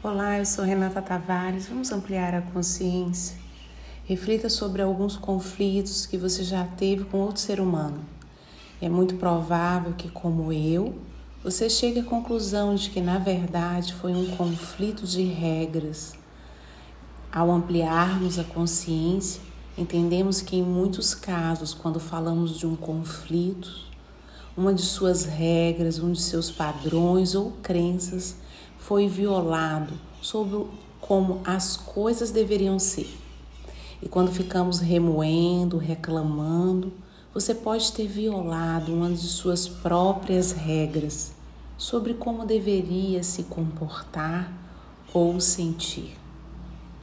Olá, eu sou Renata Tavares. Vamos ampliar a consciência. Reflita sobre alguns conflitos que você já teve com outro ser humano. É muito provável que, como eu, você chegue à conclusão de que, na verdade, foi um conflito de regras. Ao ampliarmos a consciência, entendemos que, em muitos casos, quando falamos de um conflito, uma de suas regras, um de seus padrões ou crenças foi violado sobre como as coisas deveriam ser. E quando ficamos remoendo, reclamando, você pode ter violado uma de suas próprias regras sobre como deveria se comportar ou sentir.